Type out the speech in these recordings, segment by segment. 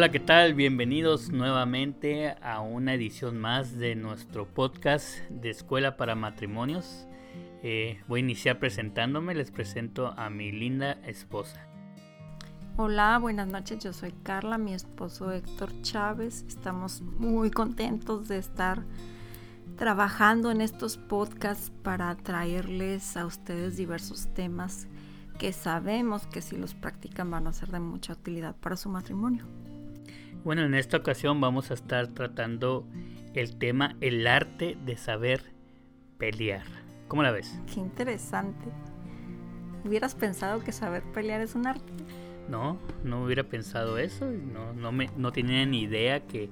Hola, ¿qué tal? Bienvenidos nuevamente a una edición más de nuestro podcast de Escuela para Matrimonios. Eh, voy a iniciar presentándome, les presento a mi linda esposa. Hola, buenas noches, yo soy Carla, mi esposo Héctor Chávez. Estamos muy contentos de estar trabajando en estos podcasts para traerles a ustedes diversos temas que sabemos que si los practican van a ser de mucha utilidad para su matrimonio. Bueno, en esta ocasión vamos a estar tratando el tema el arte de saber pelear. ¿Cómo la ves? Qué interesante. ¿Hubieras pensado que saber pelear es un arte? No, no hubiera pensado eso. No, no, me, no tenía ni idea que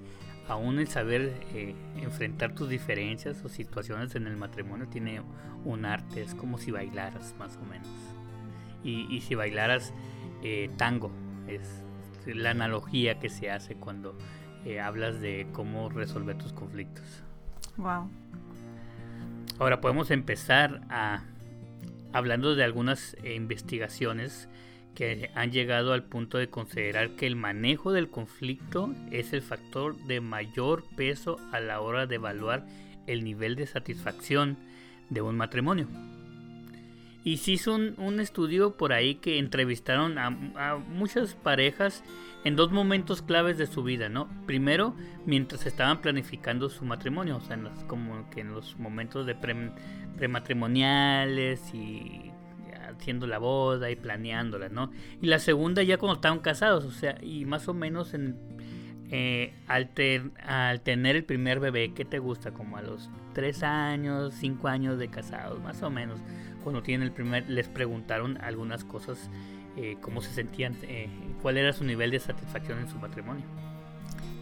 aún el saber eh, enfrentar tus diferencias o situaciones en el matrimonio tiene un arte, es como si bailaras más o menos. Y, si bailaras eh, tango, es la analogía que se hace cuando eh, hablas de cómo resolver tus conflictos. Wow. Ahora podemos empezar a hablando de algunas investigaciones que han llegado al punto de considerar que el manejo del conflicto es el factor de mayor peso a la hora de evaluar el nivel de satisfacción de un matrimonio. Y se hizo un, estudio por ahí que entrevistaron a, muchas parejas en dos momentos claves de su vida, ¿no? Primero, mientras estaban planificando su matrimonio, o sea, como que en los momentos de prematrimoniales y haciendo la boda y planeándola, ¿no? Y la segunda ya cuando estaban casados, o sea, y más o menos en, eh, al, al, tener el primer bebé, ¿qué te gusta? Como a los 3 años, 5 años de casados, más o menos. Cuando tienen el primer, les preguntaron algunas cosas, eh, cómo se sentían, eh, cuál era su nivel de satisfacción en su matrimonio.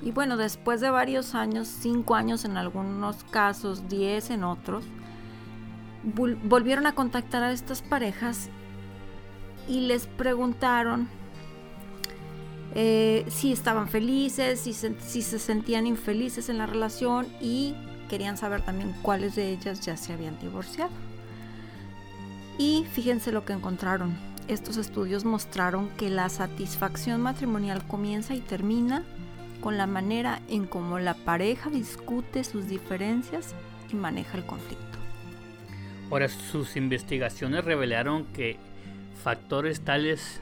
Y bueno, después de varios años, 5 años en algunos casos, 10 en otros, volvieron a contactar a estas parejas y les preguntaron eh, si estaban felices, si se, si se sentían infelices en la relación y querían saber también cuáles de ellas ya se habían divorciado. Y fíjense lo que encontraron. Estos estudios mostraron que la satisfacción matrimonial comienza y termina con la manera en cómo la pareja discute sus diferencias y maneja el conflicto. Ahora, sus investigaciones revelaron que factores tales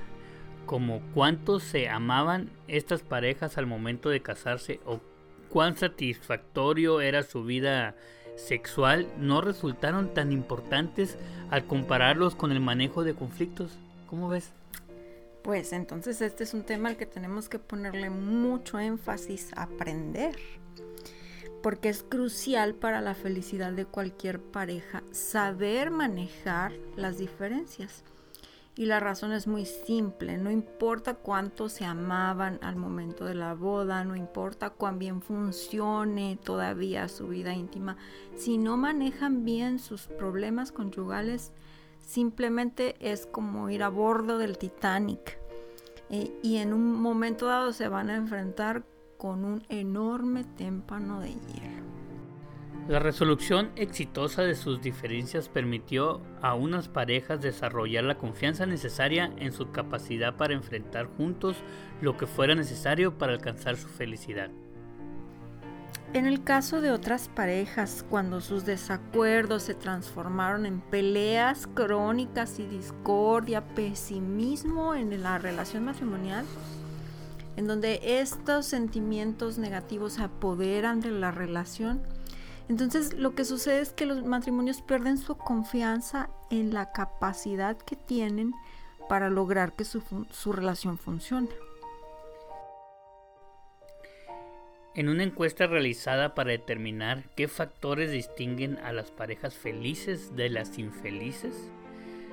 como cuánto se amaban estas parejas al momento de casarse o cuán satisfactorio era su vida sexual no resultaron tan importantes al compararlos con el manejo de conflictos. ¿Cómo ves? Pues entonces este es un tema al que tenemos que ponerle mucho énfasis aprender porque es crucial para la felicidad de cualquier pareja saber manejar las diferencias. Y la razón es muy simple, no importa cuánto se amaban al momento de la boda, no importa cuán bien funcione todavía su vida íntima, si no manejan bien sus problemas conyugales, simplemente es como ir a bordo del Titanic. Eh, y en un momento dado se van a enfrentar con un enorme témpano de hielo. La resolución exitosa de sus diferencias permitió a unas parejas desarrollar la confianza necesaria en su capacidad para enfrentar juntos lo que fuera necesario para alcanzar su felicidad. En el caso de otras parejas, cuando sus desacuerdos se transformaron en peleas crónicas y discordia, pesimismo en la relación matrimonial, en donde estos sentimientos negativos se apoderan de la relación, entonces lo que sucede es que los matrimonios pierden su confianza en la capacidad que tienen para lograr que su, relación funcione. En una encuesta realizada para determinar qué factores distinguen a las parejas felices de las infelices,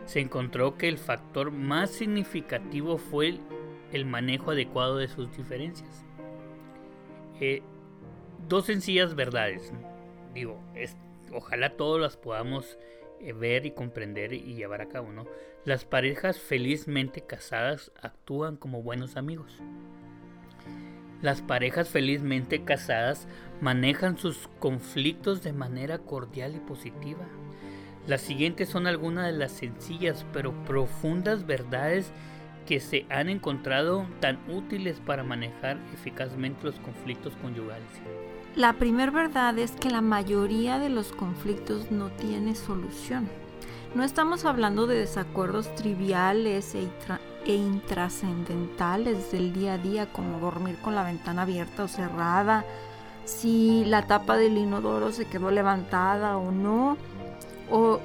se encontró que el factor más significativo fue el manejo adecuado de sus diferencias. Eh, dos sencillas verdades. Digo, es, ojalá todos las podamos eh, ver y comprender y llevar a cabo, ¿no? Las parejas felizmente casadas actúan como buenos amigos. Las parejas felizmente casadas manejan sus conflictos de manera cordial y positiva. Las siguientes son algunas de las sencillas pero profundas verdades que se han encontrado tan útiles para manejar eficazmente los conflictos conyugales? La primera verdad es que la mayoría de los conflictos no tiene solución. No estamos hablando de desacuerdos triviales e, e intrascendentales del día a día como dormir con la ventana abierta o cerrada, si la tapa del inodoro se quedó levantada o no, o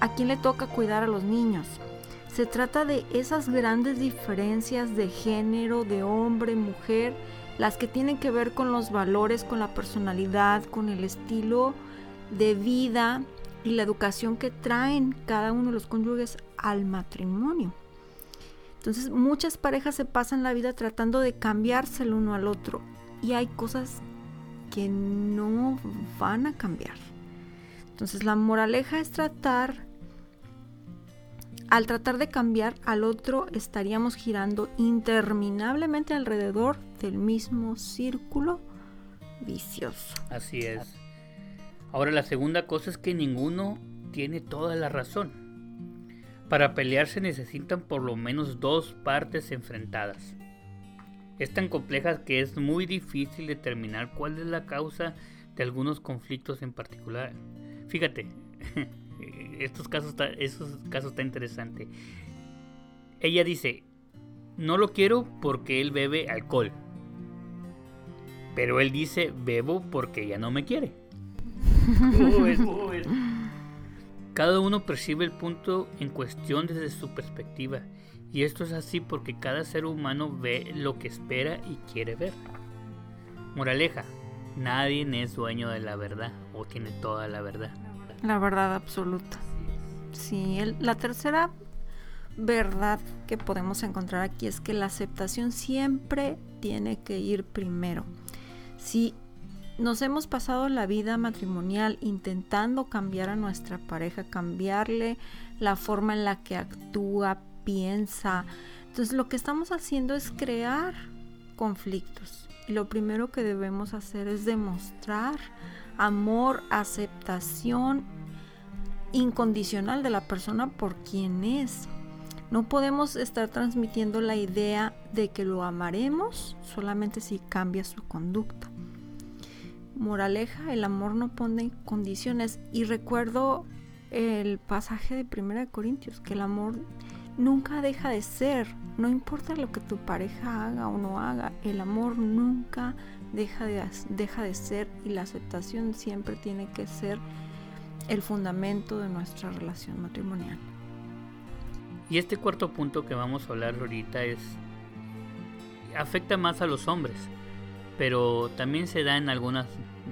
a quién le toca cuidar a los niños. Se trata de esas grandes diferencias de género, de hombre, mujer, las que tienen que ver con los valores, con la personalidad, con el estilo de vida y la educación que traen cada uno de los cónyuges al matrimonio. Entonces muchas parejas se pasan la vida tratando de cambiarse el uno al otro y hay cosas que no van a cambiar. Entonces la moraleja es tratar, al tratar de cambiar al otro estaríamos girando interminablemente alrededor del mismo círculo vicioso. Así es. Ahora la segunda cosa es que ninguno tiene toda la razón. Para pelear se necesitan por lo menos dos partes enfrentadas. Es tan compleja que es muy difícil determinar cuál es la causa de algunos conflictos en particular. Fíjate, estos casos estos casos está interesante. Ella dice, no lo quiero porque él bebe alcohol. Pero él dice, bebo porque ya no me quiere. Cada uno percibe el punto en cuestión desde su perspectiva y esto es así porque cada ser humano ve lo que espera y quiere ver. Moraleja, nadie es dueño de la verdad o tiene toda la verdad. La verdad absoluta. Sí, la tercera verdad que podemos encontrar aquí es que la aceptación siempre tiene que ir primero. Si nos hemos pasado la vida matrimonial intentando cambiar a nuestra pareja, cambiarle la forma en la que actúa, piensa. Entonces lo que estamos haciendo es crear conflictos. Y lo primero que debemos hacer es demostrar amor, aceptación incondicional de la persona por quien es. No podemos estar transmitiendo la idea de que lo amaremos solamente si cambia su conducta. Moraleja, el amor no pone condiciones. Y recuerdo el pasaje de 1 Corintios, que el amor nunca deja de ser. No importa lo que tu pareja haga o no haga, el amor nunca deja de, deja de ser y la aceptación siempre tiene que ser el fundamento de nuestra relación matrimonial. Y este cuarto punto que vamos a hablar ahorita es afecta más a los hombres, pero también se da en algunas,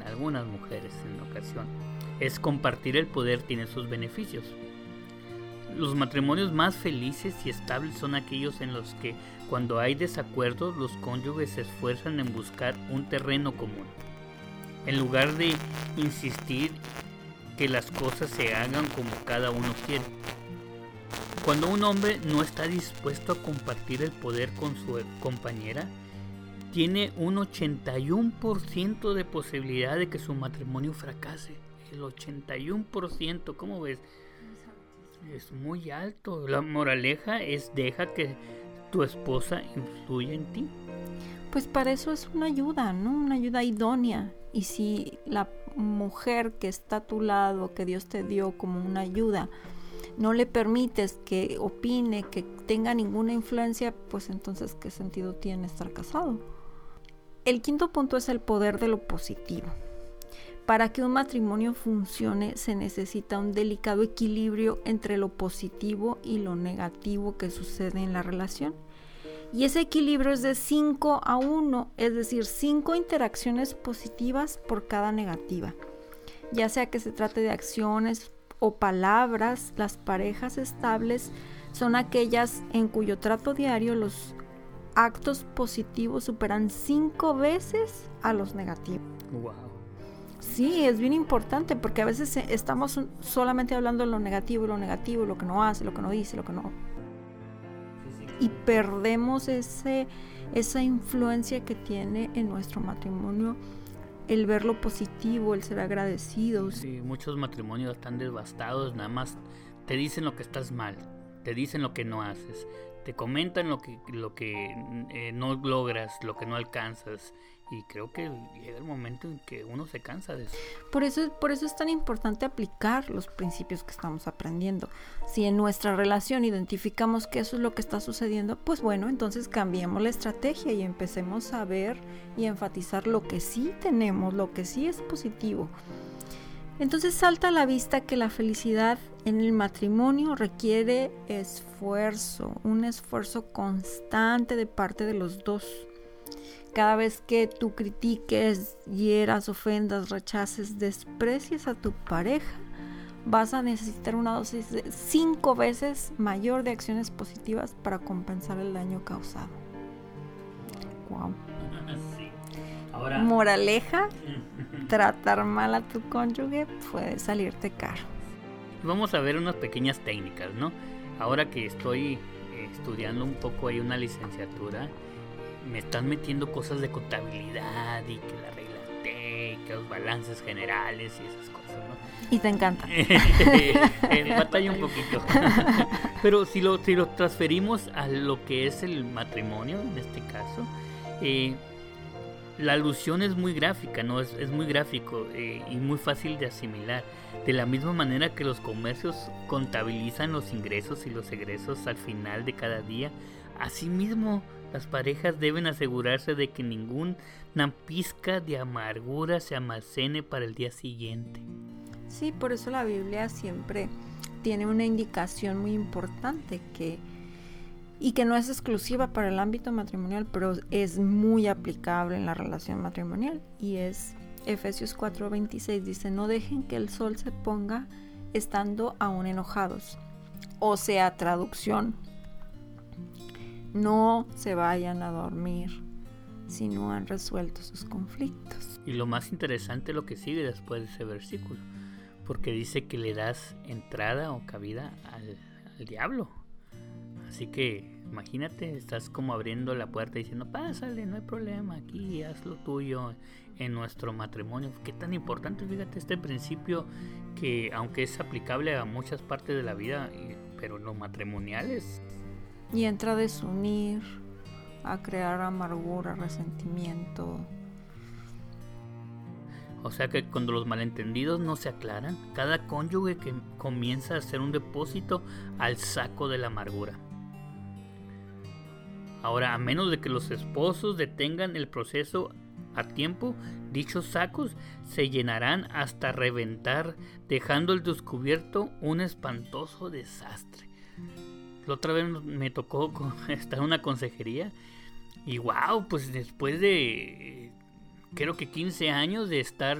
algunas mujeres en ocasión. Es compartir el poder tiene sus beneficios. Los matrimonios más felices y estables son aquellos en los que cuando hay desacuerdos los cónyuges se esfuerzan en buscar un terreno común. En lugar de insistir que las cosas se hagan como cada uno quiere. Cuando un hombre no está dispuesto a compartir el poder con su compañera, tiene un 81% de posibilidad de que su matrimonio fracase. El 81%, ¿cómo ves? es muy alto. La moraleja es deja que tu esposa influya en ti. Pues para eso es una ayuda, ¿no? Una ayuda idónea. Y si la mujer que está a tu lado, que Dios te dio como una ayuda, no le permites que opine, que tenga ninguna influencia, pues entonces ¿qué sentido tiene estar casado? El quinto punto es el poder de lo positivo. Para que un matrimonio funcione se necesita un delicado equilibrio entre lo positivo y lo negativo que sucede en la relación. Y ese equilibrio es de 5 a 1, es decir, 5 interacciones positivas por cada negativa. Ya sea que se trate de acciones o palabras, las parejas estables son aquellas en cuyo trato diario los actos positivos superan 5 veces a los negativos. Sí, es bien importante porque a veces eh, estamos solamente hablando de lo negativo, lo negativo, lo que no hace, lo que no dice, lo que no. Y perdemos ese, esa influencia que tiene en nuestro matrimonio el ver lo positivo, el ser agradecidos. Sí, muchos matrimonios están devastados, nada más te dicen lo que estás mal, te dicen lo que no haces, te comentan lo que, lo que eh, no logras, lo que no alcanzas. Y creo que llega el momento en que uno se cansa de eso. Por eso, por eso es tan importante aplicar los principios que estamos aprendiendo. Si en nuestra relación identificamos que eso es lo que está sucediendo, pues bueno, entonces cambiemos la estrategia y empecemos a ver y enfatizar lo que sí tenemos, lo que sí es positivo. Entonces salta a la vista que la felicidad en el matrimonio requiere esfuerzo, un esfuerzo constante de parte de los dos. Cada vez que tú critiques, hieras, ofendas, rechaces, desprecies a tu pareja, vas a necesitar una dosis de cinco veces mayor de acciones positivas para compensar el daño causado. Wow. Moraleja, tratar mal a tu cónyuge puede salirte caro. Vamos a ver unas pequeñas técnicas, ¿no? Ahora que estoy eh, estudiando un poco ahí una licenciatura, me están metiendo cosas de contabilidad y que la regla T, que los balances generales y esas cosas, ¿no? Y te encanta. batalla un poquito. Pero si lo, si lo transferimos a lo que es el matrimonio, en este caso, eh, la alusión es muy gráfica, ¿no? Es, es muy gráfico eh, y muy fácil de asimilar. De la misma manera que los comercios contabilizan los ingresos y los egresos al final de cada día, asimismo las parejas deben asegurarse de que ninguna pizca de amargura se almacene para el día siguiente. Sí, por eso la Biblia siempre tiene una indicación muy importante que y que no es exclusiva para el ámbito matrimonial, pero es muy aplicable en la relación matrimonial y es Efesios 4:26 dice, "No dejen que el sol se ponga estando aún enojados." O sea, traducción, no se vayan a dormir si no han resuelto sus conflictos. Y lo más interesante es lo que sigue después de ese versículo, porque dice que le das entrada o cabida al, al diablo. Así que imagínate, estás como abriendo la puerta diciendo, pásale, no hay problema, aquí haz lo tuyo en nuestro matrimonio. Qué tan importante, fíjate, este principio que aunque es aplicable a muchas partes de la vida, pero no matrimoniales y entra a desunir, a crear amargura, resentimiento. O sea que cuando los malentendidos no se aclaran, cada cónyuge que comienza a hacer un depósito al saco de la amargura. Ahora, a menos de que los esposos detengan el proceso a tiempo, dichos sacos se llenarán hasta reventar, dejando al descubierto un espantoso desastre. La otra vez me tocó estar en una consejería y wow, pues después de creo que 15 años de estar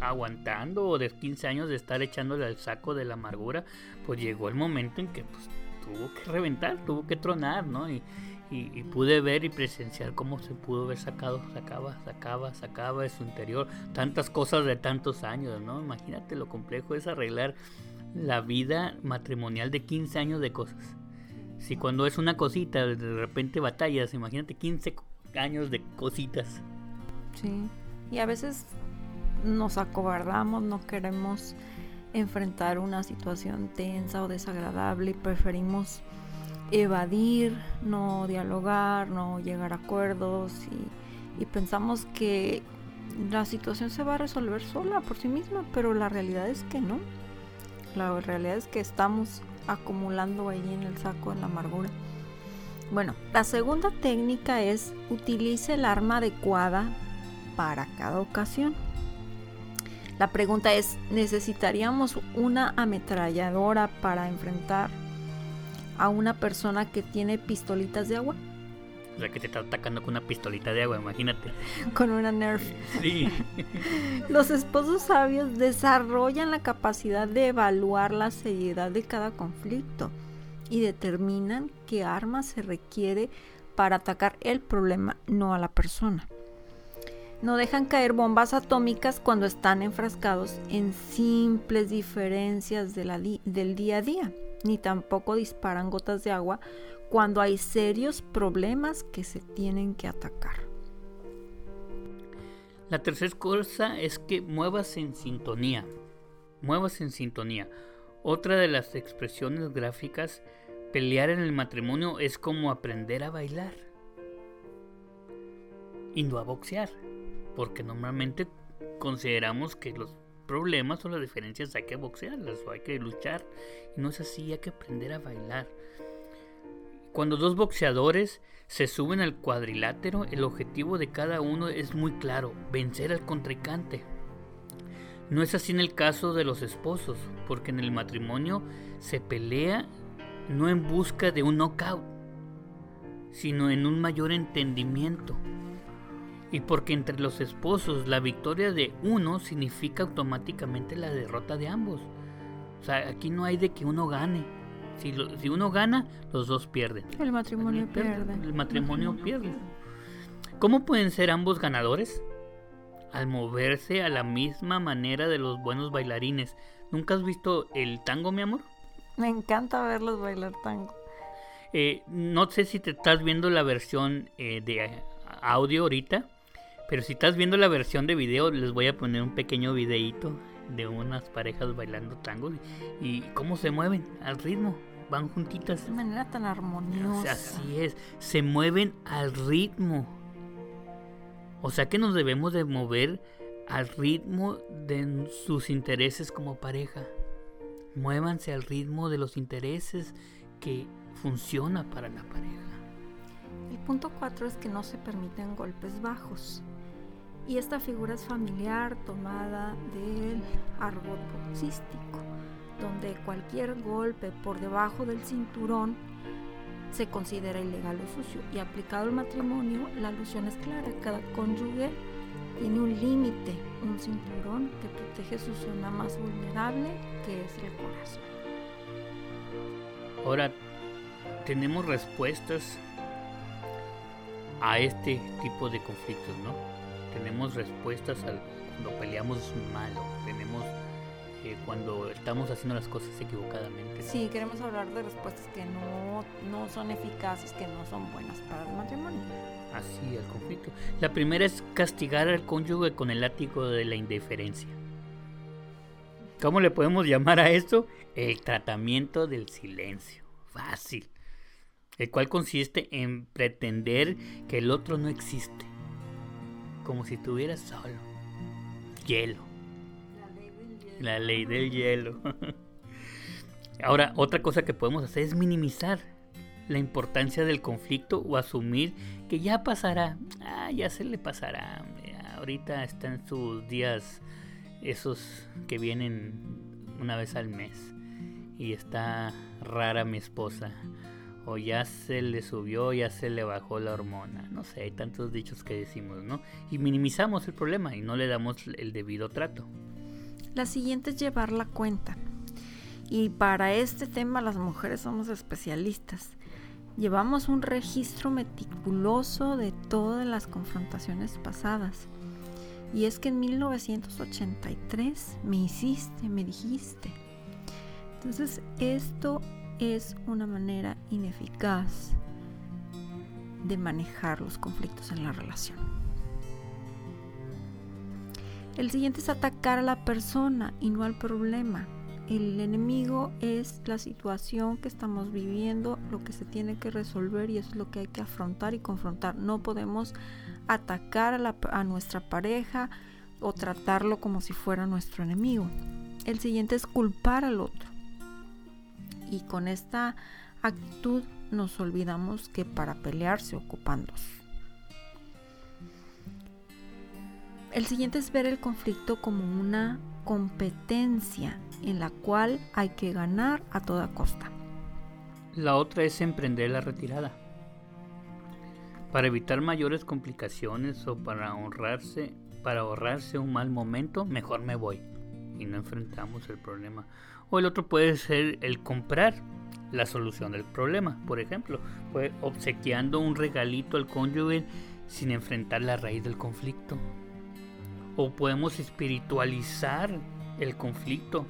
aguantando o de 15 años de estar echándole al saco de la amargura, pues llegó el momento en que pues, tuvo que reventar, tuvo que tronar, ¿no? Y, pude ver y presenciar cómo se pudo haber sacado, sacaba, sacaba, sacaba de su interior tantas cosas de tantos años, ¿no? Imagínate lo complejo es arreglar la vida matrimonial de 15 años de cosas. Si cuando es una cosita, de repente batallas, imagínate 15 años de cositas. Sí, y a veces nos acobardamos, no queremos enfrentar una situación tensa o desagradable y preferimos evadir, no dialogar, no llegar a acuerdos y, pensamos que la situación se va a resolver sola por sí misma, pero la realidad es que no. La realidad es que estamos acumulando ahí en el saco en la amargura. Bueno, la segunda técnica es utilice el arma adecuada para cada ocasión. La pregunta es, ¿necesitaríamos una ametralladora para enfrentar a una persona que tiene pistolitas de agua? O sea, que te está atacando con una pistolita de agua, imagínate. Con una Nerf. Sí. Los esposos sabios desarrollan la capacidad de evaluar la seriedad de cada conflicto y determinan qué arma se requiere para atacar el problema, no a la persona. No dejan caer bombas atómicas cuando están enfrascados en simples diferencias del día a día, ni tampoco disparan gotas de agua cuando hay serios problemas que se tienen que atacar. La tercera cosa es que muevas en sintonía. Muevas en sintonía. Otra de las expresiones gráficas pelear en el matrimonio es como aprender a bailar y no a boxear, porque normalmente consideramos que los problemas o las diferencias hay que boxearlas o hay que luchar y no es así, hay que aprender a bailar. Cuando dos boxeadores se suben al cuadrilátero, el objetivo de cada uno es muy claro, vencer al contrincante. No es así en el caso de los esposos, porque en el matrimonio se pelea no en busca de un knockout, sino en un mayor entendimiento. Y porque entre los esposos la victoria de uno significa automáticamente la derrota de ambos. O sea, aquí no hay de que uno gane. Si, si uno gana, los dos pierden. El matrimonio pierde. El matrimonio pierde. ¿Cómo pueden ser ambos ganadores? Al moverse a la misma manera de los buenos bailarines. ¿Nunca has visto el tango, mi amor? Me encanta verlos bailar tango. Eh, no sé si te estás viendo la versión eh, de audio ahorita, pero si estás viendo la versión de video, les voy a poner un pequeño videíto de unas parejas bailando tango y, cómo se mueven al ritmo. Van juntitas. De manera tan armoniosa. Así es, se mueven al ritmo. O sea que nos debemos de mover al ritmo de sus intereses como pareja. Muévanse al ritmo de los intereses que funciona para la pareja. El punto 4 es que no se permiten golpes bajos. Y esta figura es familiar tomada del argot boxístico, donde cualquier golpe por debajo del cinturón se considera ilegal o sucio. Y aplicado al matrimonio, la alusión es clara. Cada cónyuge tiene un límite, un cinturón que protege su zona más vulnerable, que es el corazón. Ahora, tenemos respuestas a este tipo de conflictos, ¿no? Tenemos respuestas al, cuando peleamos malo, tenemos eh, cuando estamos haciendo las cosas equivocadamente. Sí, queremos hablar de respuestas que no, no son eficaces, que no son buenas para el matrimonio así al conflicto. La primera es castigar al cónyuge con el látigo de la indiferencia. ¿Cómo le podemos llamar a esto? El tratamiento del silencio. Fácil. El cual consiste en pretender que el otro no existe. Como si estuviera solo. Hielo. La ley del hielo. Ahora, otra cosa que podemos hacer es minimizar la importancia del conflicto o asumir que ya pasará, ah, ya se le pasará, ahorita están sus días esos que vienen una vez al mes y está rara mi esposa o ya se le subió, ya se le bajó la hormona, no sé, hay tantos dichos que decimos, ¿no? Y minimizamos el problema y no le damos el debido trato. La siguiente es llevar la cuenta. Y para este tema las mujeres somos especialistas. Llevamos un registro meticuloso de todas las confrontaciones pasadas. Y es que en 1983 me hiciste, me dijiste. Entonces esto es una manera ineficaz de manejar los conflictos en la relación. El siguiente es atacar a la persona y no al problema. El enemigo es la situación que estamos viviendo, lo que se tiene que resolver y eso es lo que hay que afrontar y confrontar. No podemos atacar a, nuestra pareja o tratarlo como si fuera nuestro enemigo. El siguiente es culpar al otro. Y con esta actitud nos olvidamos que para pelear se. El siguiente es ver el conflicto como una competencia en la cual hay que ganar a toda costa. La otra es emprender la retirada. Para evitar mayores complicaciones o para ahorrarse, para ahorrarse un mal momento, mejor me voy y no enfrentamos el problema. O el otro puede ser el comprar la solución del problema. Por ejemplo, pues obsequiando un regalito al cónyuge sin enfrentar la raíz del conflicto. O podemos espiritualizar el conflicto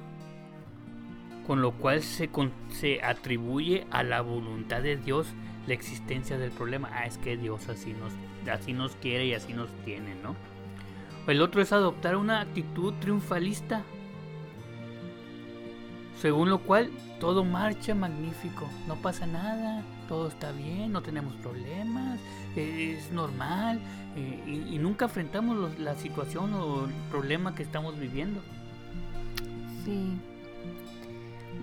con lo cual se, se atribuye a la voluntad de Dios la existencia del problema. Ah, es que Dios así nos, así nos quiere y así nos tiene, ¿no? El otro es adoptar una actitud triunfalista. Según lo cual todo marcha magnífico, no pasa nada, todo está bien, no tenemos problemas, eh, es normal eh, y, nunca enfrentamos la situación o el problema que estamos viviendo. Sí.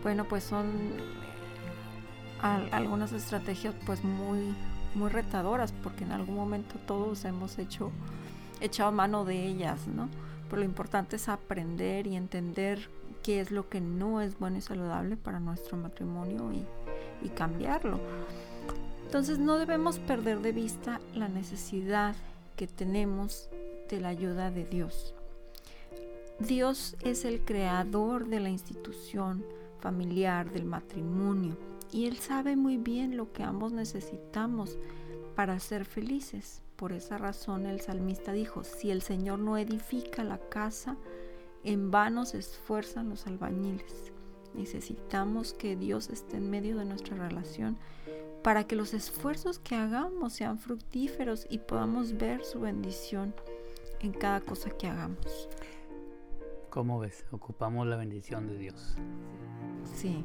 Bueno, pues son algunas estrategias pues muy muy retadoras porque en algún momento todos hemos hecho echado mano de ellas, ¿no? Pero lo importante es aprender y entender qué es lo que no es bueno y saludable para nuestro matrimonio y, y cambiarlo. Entonces no debemos perder de vista la necesidad que tenemos de la ayuda de Dios. Dios es el creador de la institución familiar, del matrimonio, y Él sabe muy bien lo que ambos necesitamos para ser felices. Por esa razón el salmista dijo, si el Señor no edifica la casa, en vano se esfuerzan los albañiles. Necesitamos que Dios esté en medio de nuestra relación para que los esfuerzos que hagamos sean fructíferos y podamos ver su bendición en cada cosa que hagamos. ¿Cómo ves? Ocupamos la bendición de Dios. Sí.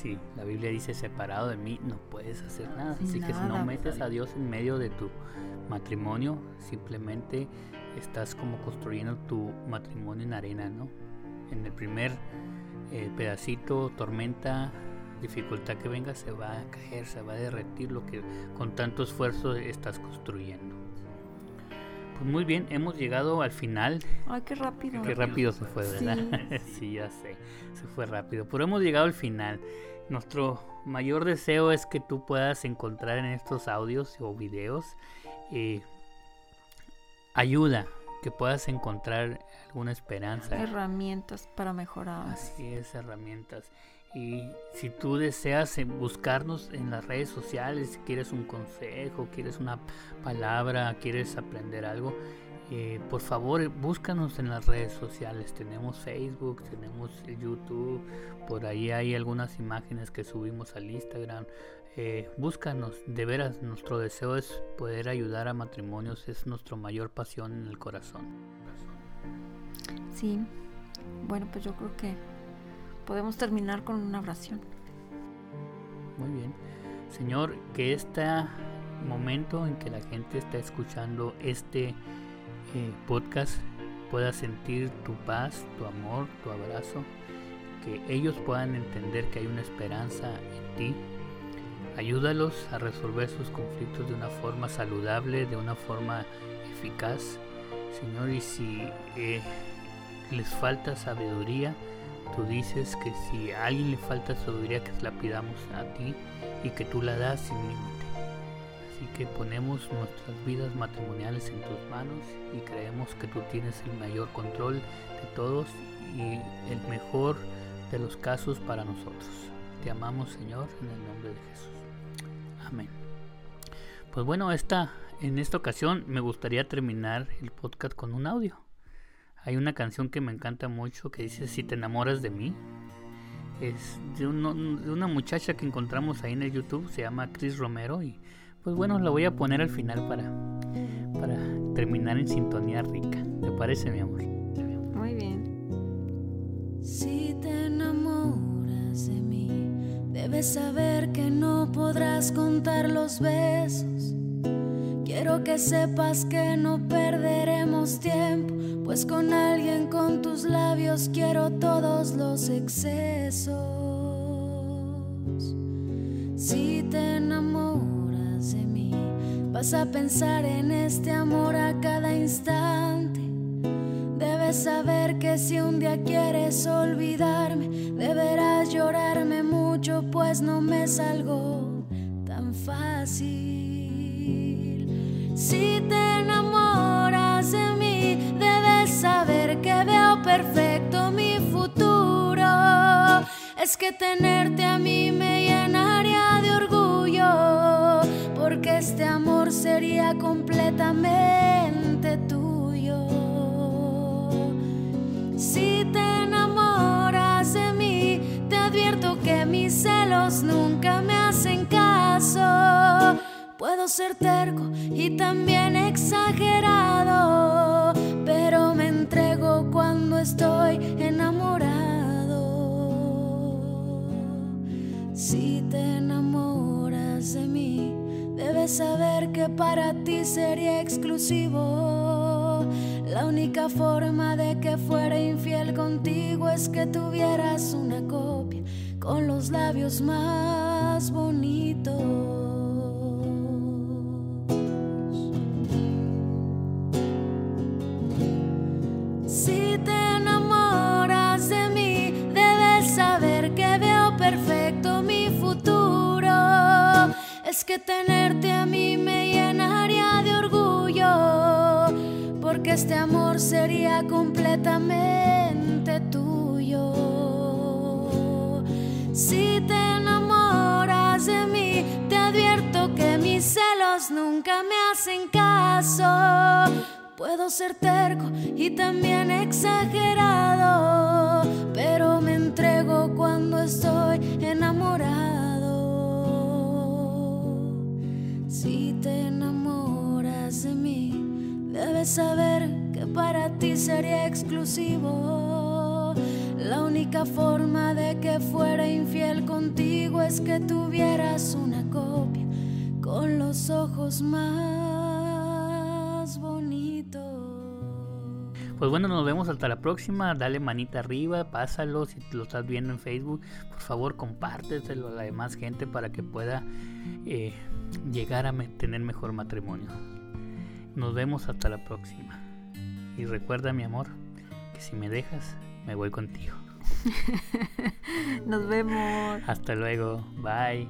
Sí, la Biblia dice, separado de mí no puedes hacer nada. Así que si no metes a Dios en medio de tu matrimonio, simplemente estás como construyendo tu matrimonio en arena, ¿no? En el primer eh, pedacito, tormenta, dificultad que venga, se va a caer, se va a derretir lo que con tanto esfuerzo estás construyendo. Pues muy bien, hemos llegado al final. Ay, qué rápido. Qué rápido se fue, ¿verdad? Sí. ya sé, se fue rápido. Pero hemos llegado al final. Nuestro mayor deseo es que tú puedas encontrar en estos audios o videos eh, ayuda, que puedas encontrar alguna esperanza. Herramientas para mejorar. Así es, herramientas. Y si tú deseas buscarnos en las redes sociales, si quieres un consejo, quieres una palabra, quieres aprender algo, eh, por favor búscanos en las redes sociales. Tenemos Facebook, tenemos YouTube, por ahí hay algunas imágenes que subimos al Instagram. Eh, búscanos, de veras, nuestro deseo es poder ayudar a matrimonios, es nuestra mayor pasión en el corazón. Sí, bueno, pues yo creo que podemos terminar con una oración. Muy bien. Señor, que este momento en que la gente está escuchando este eh, podcast pueda sentir tu paz, tu amor, tu abrazo, que ellos puedan entender que hay una esperanza en ti. Ayúdalos a resolver sus conflictos de una forma saludable, de una forma eficaz. Señor, y si eh, les falta sabiduría, Tú dices que si a alguien le falta sabiduría, que la pidamos a ti y que tú la das sin límite. Así que ponemos nuestras vidas matrimoniales en tus manos y creemos que tú tienes el mayor control de todos y el mejor de los casos para nosotros. Te amamos Señor en el nombre de Jesús. Amén. Pues bueno, esta, en esta ocasión me gustaría terminar el podcast con un audio. Hay una canción que me encanta mucho que dice Si te enamoras de mí. Es de, una muchacha que encontramos ahí en el YouTube, se llama Chris Romero y pues bueno, la voy a poner al final para, para terminar en sintonía rica. ¿Te parece, mi amor? Muy bien. Si te enamoras de mí, debes saber que no podrás contar los besos. Quiero que sepas que no perderemos tiempo pues con alguien con tus labios quiero todos los excesos. Si te enamoras de mí, vas a pensar en este amor a cada instante. Debes saber que si un día quieres olvidarme, deberás llorarme mucho, pues no me salgo tan fácil. Si te enamoras Es que tenerte a mí me llenaría de orgullo, porque este amor sería completamente tuyo. Si te enamoras de mí, te advierto que mis celos nunca me hacen caso. Puedo ser terco y también exagerado, pero me entrego cuando estoy enamorado. Saber que para ti sería exclusivo. La única forma de que fuera infiel contigo es que tuvieras una copia con los labios más bonitos. Que tenerte a mí me llenaría de orgullo, porque este amor sería completamente tuyo. Si te enamoras de mí, te advierto que mis celos nunca me hacen caso. Puedo ser terco y también exagerado, pero me entrego cuando estoy enamorado. De mí, debes saber que para ti sería exclusivo. La única forma de que fuera infiel contigo es que tuvieras una copia con los ojos más bonitos. Pues bueno, nos vemos hasta la próxima. Dale manita arriba, pásalo si lo estás viendo en Facebook. Por favor, compárteselo a la demás gente para que pueda eh, llegar a tener mejor matrimonio. Nos vemos hasta la próxima. Y recuerda, mi amor, que si me dejas, me voy contigo. Nos vemos. Hasta luego. Bye.